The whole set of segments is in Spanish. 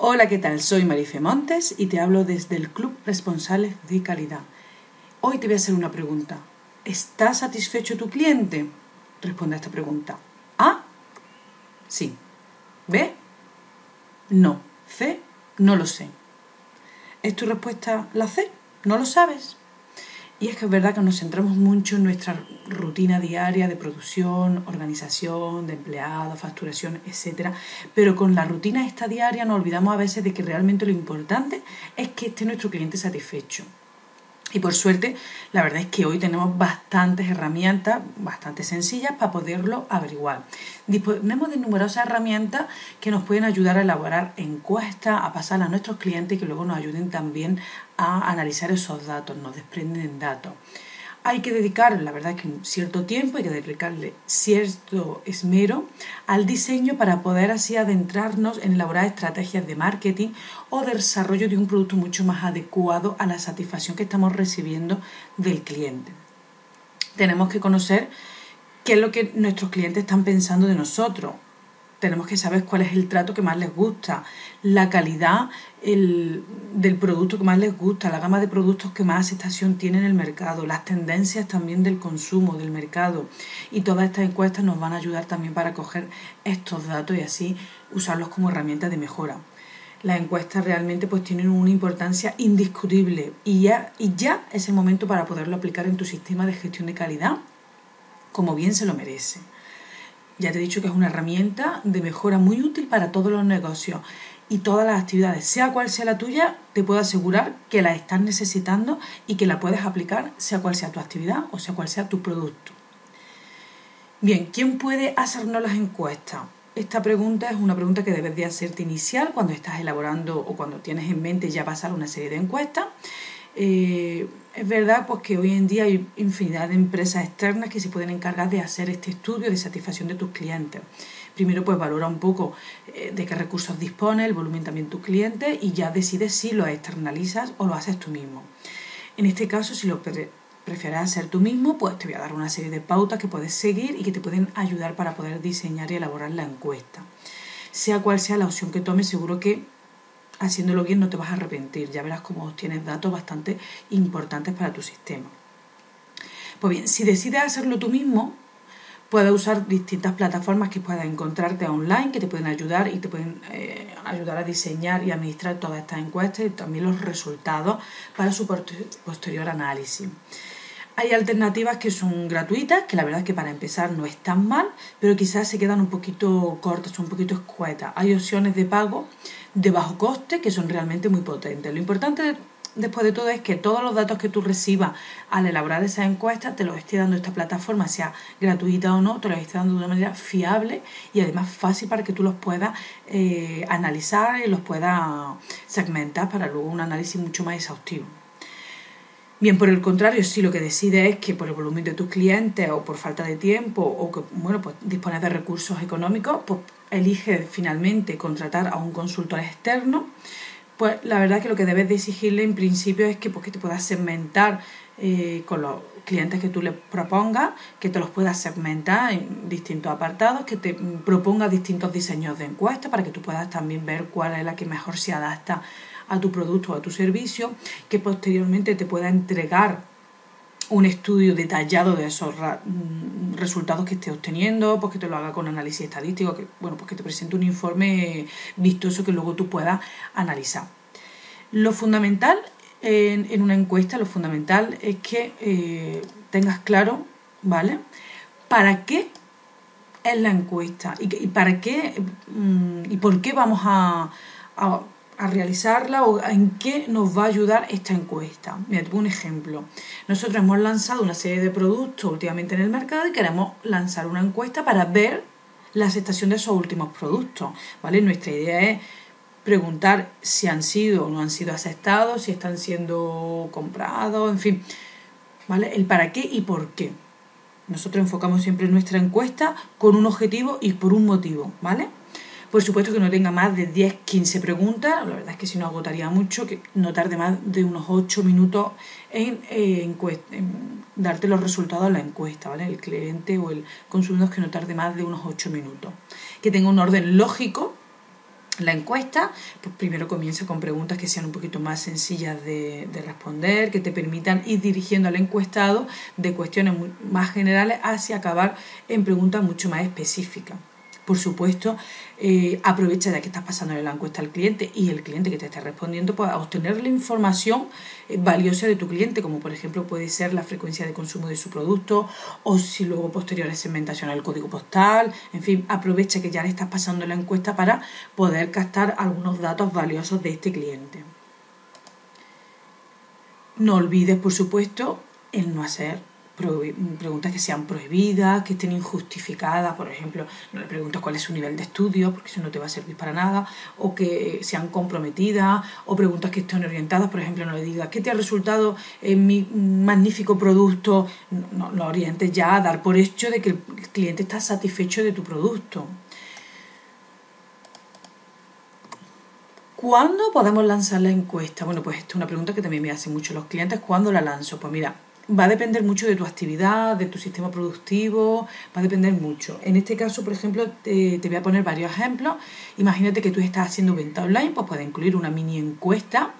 Hola, ¿qué tal? Soy Marife Montes y te hablo desde el Club Responsables de Calidad. Hoy te voy a hacer una pregunta. ¿Está satisfecho tu cliente? Responde a esta pregunta. A. Sí. B. No. C. No lo sé. ¿Es tu respuesta la C? ¿No lo sabes? Y es que es verdad que nos centramos mucho en nuestra rutina diaria de producción, organización, de empleados, facturación, etc. Pero con la rutina esta diaria nos olvidamos a veces de que realmente lo importante es que esté nuestro cliente satisfecho. Y por suerte, la verdad es que hoy tenemos bastantes herramientas, bastante sencillas, para poderlo averiguar. Disponemos de numerosas herramientas que nos pueden ayudar a elaborar encuestas, a pasar a nuestros clientes y que luego nos ayuden también a analizar esos datos, nos desprenden datos hay que dedicar, la verdad, que un cierto tiempo, hay que dedicarle cierto esmero al diseño para poder así adentrarnos en elaborar estrategias de marketing o de desarrollo de un producto mucho más adecuado a la satisfacción que estamos recibiendo del cliente. Tenemos que conocer qué es lo que nuestros clientes están pensando de nosotros, tenemos que saber cuál es el trato que más les gusta, la calidad del producto que más les gusta, la gama de productos que más aceptación tiene en el mercado, las tendencias también del consumo, del mercado. Y todas estas encuestas nos van a ayudar también para coger estos datos y así usarlos como herramientas de mejora. Las encuestas realmente pues tienen una importancia indiscutible y ya, y ya es el momento para poderlo aplicar en tu sistema de gestión de calidad como bien se lo merece. Ya te he dicho que es una herramienta de mejora muy útil para todos los negocios y todas las actividades, sea cual sea la tuya, te puedo asegurar que la estás necesitando y que la puedes aplicar, sea cual sea tu actividad o sea cual sea tu producto. Bien, ¿quién puede hacernos las encuestas? Esta pregunta es una pregunta que debes de hacerte inicial cuando estás elaborando o cuando tienes en mente ya pasar una serie de encuestas eh, es verdad pues, que hoy en día hay infinidad de empresas externas que se pueden encargar de hacer este estudio de satisfacción de tus clientes. Primero, pues valora un poco eh, de qué recursos dispone, el volumen también de tus clientes y ya decides si lo externalizas o lo haces tú mismo. En este caso, si lo prefieres hacer tú mismo, pues te voy a dar una serie de pautas que puedes seguir y que te pueden ayudar para poder diseñar y elaborar la encuesta. Sea cual sea la opción que tomes, seguro que haciéndolo bien no te vas a arrepentir, ya verás cómo tienes datos bastante importantes para tu sistema. Pues bien, si decides hacerlo tú mismo, puedes usar distintas plataformas que puedas encontrarte online que te pueden ayudar y te pueden eh, ayudar a diseñar y administrar todas estas encuestas y también los resultados para su posterior análisis. Hay alternativas que son gratuitas, que la verdad es que para empezar no están mal, pero quizás se quedan un poquito cortas, un poquito escuetas. Hay opciones de pago de bajo coste que son realmente muy potentes. Lo importante después de todo es que todos los datos que tú recibas al elaborar esa encuesta te los esté dando esta plataforma, sea gratuita o no, te los esté dando de una manera fiable y además fácil para que tú los puedas eh, analizar y los puedas segmentar para luego un análisis mucho más exhaustivo. Bien, por el contrario, si lo que decides es que por el volumen de tus clientes o por falta de tiempo o que, bueno, pues dispones de recursos económicos, pues eliges finalmente contratar a un consultor externo, pues la verdad que lo que debes de exigirle en principio es que, pues, que te puedas segmentar eh, con los clientes que tú le propongas, que te los puedas segmentar en distintos apartados, que te proponga distintos diseños de encuesta para que tú puedas también ver cuál es la que mejor se adapta a tu producto o a tu servicio, que posteriormente te pueda entregar un estudio detallado de esos mm, resultados que esté obteniendo, pues que te lo haga con análisis estadístico, que, bueno, pues que te presente un informe vistoso que luego tú puedas analizar. Lo fundamental en, una encuesta, lo fundamental es que eh, tengas claro, ¿vale? ¿Para qué es la encuesta? ¿Y, para qué mm, y por qué vamos a a realizarla o en qué nos va a ayudar esta encuesta. Mira, te pongo un ejemplo. Nosotros hemos lanzado una serie de productos últimamente en el mercado y queremos lanzar una encuesta para ver la aceptación de esos últimos productos. ¿vale? Nuestra idea es preguntar si han sido o no han sido aceptados, si están siendo comprados, en fin, ¿vale? El para qué y por qué. Nosotros enfocamos siempre nuestra encuesta con un objetivo y por un motivo, ¿vale? Por supuesto que no tenga más de 10, 15 preguntas, la verdad es que si no agotaría mucho, que no tarde más de unos 8 minutos en, eh, en darte los resultados de la encuesta, ¿vale? El cliente o el consumidor que no tarde más de unos 8 minutos. Que tenga un orden lógico, la encuesta, pues primero comienza con preguntas que sean un poquito más sencillas de, responder, que te permitan ir dirigiendo al encuestado de cuestiones más generales hacia acabar en preguntas mucho más específicas por supuesto, eh, aprovecha de que estás pasando la encuesta al cliente y el cliente que te esté respondiendo pueda obtener la información eh, valiosa de tu cliente, como por ejemplo puede ser la frecuencia de consumo de su producto o si luego posterior a segmentación al código postal, en fin, aprovecha que ya le estás pasando la encuesta para poder captar algunos datos valiosos de este cliente. No olvides, por supuesto, el no hacer preguntas que sean prohibidas, que estén injustificadas, por ejemplo, no le preguntas cuál es su nivel de estudio, porque eso no te va a servir para nada, o que sean comprometidas, o preguntas que estén orientadas, por ejemplo, no le digas, ¿qué te ha resultado en mi magnífico producto? No, lo orientes ya a dar por hecho de que el cliente está satisfecho de tu producto. ¿Cuándo podemos lanzar la encuesta? Bueno, pues esta es una pregunta que también me hacen mucho los clientes. ¿Cuándo la lanzo? Pues mira, va a depender mucho de tu actividad, de tu sistema productivo, va a depender mucho. En este caso, por ejemplo, te, voy a poner varios ejemplos. Imagínate que tú estás haciendo venta online, pues puede incluir una mini encuesta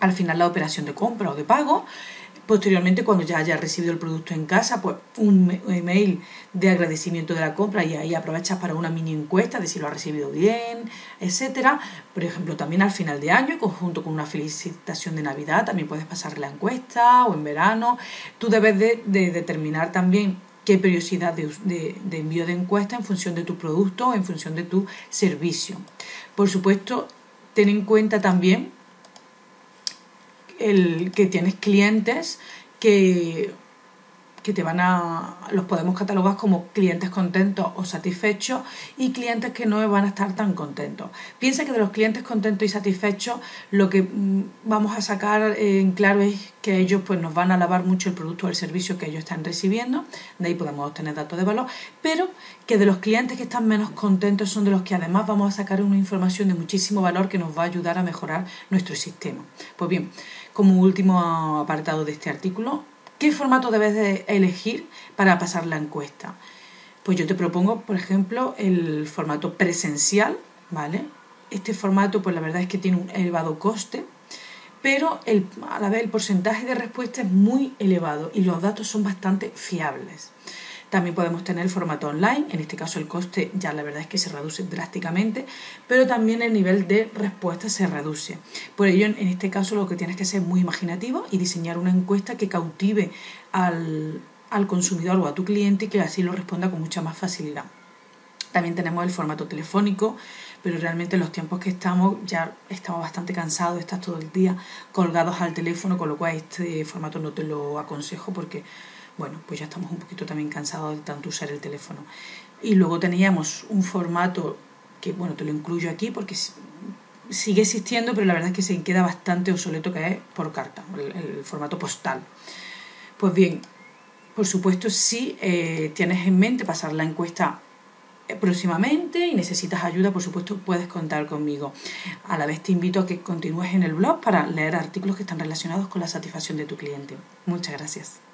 al final la operación de compra o de pago Posteriormente, cuando ya haya recibido el producto en casa, pues un email de agradecimiento de la compra y ahí aprovechas para una mini encuesta de si lo ha recibido bien, etcétera. Por ejemplo, también al final de año, conjunto con una felicitación de Navidad, también puedes pasar la encuesta o en verano. Tú debes de, determinar también qué periodicidad de, envío de encuesta en función de tu producto o en función de tu servicio. Por supuesto, ten en cuenta también el que tienes clientes que, que te van a, los podemos catalogar como clientes contentos o satisfechos y clientes que no van a estar tan contentos. Piensa que de los clientes contentos y satisfechos lo que mm, vamos a sacar en claro es que ellos pues nos van a alabar mucho el producto o el servicio que ellos están recibiendo, de ahí podemos obtener datos de valor, pero que de los clientes que están menos contentos son de los que además vamos a sacar una información de muchísimo valor que nos va a ayudar a mejorar nuestro sistema. Pues bien, como último apartado de este artículo, ¿qué formato debes de elegir para pasar la encuesta? Pues yo te propongo, por ejemplo, el formato presencial, ¿vale? Este formato, pues la verdad es que tiene un elevado coste, pero el, a la vez el porcentaje de respuesta es muy elevado y los datos son bastante fiables. También podemos tener el formato online, en este caso el coste ya la verdad es que se reduce drásticamente, pero también el nivel de respuesta se reduce. Por ello, en este caso lo que tienes que ser muy imaginativo y diseñar una encuesta que cautive al, al consumidor o a tu cliente y que así lo responda con mucha más facilidad. También tenemos el formato telefónico, pero realmente en los tiempos que estamos ya estamos bastante cansados de estar todo el día colgados al teléfono, con lo cual este formato no te lo aconsejo porque bueno, pues ya estamos un poquito también cansados de tanto usar el teléfono. Y luego teníamos un formato que, bueno, te lo incluyo aquí porque sigue existiendo, pero la verdad es que se queda bastante obsoleto que es por carta, el, formato postal. Pues bien, por supuesto, si eh, tienes en mente pasar la encuesta próximamente y necesitas ayuda, por supuesto, puedes contar conmigo. A la vez te invito a que continúes en el blog para leer artículos que están relacionados con la satisfacción de tu cliente. Muchas gracias.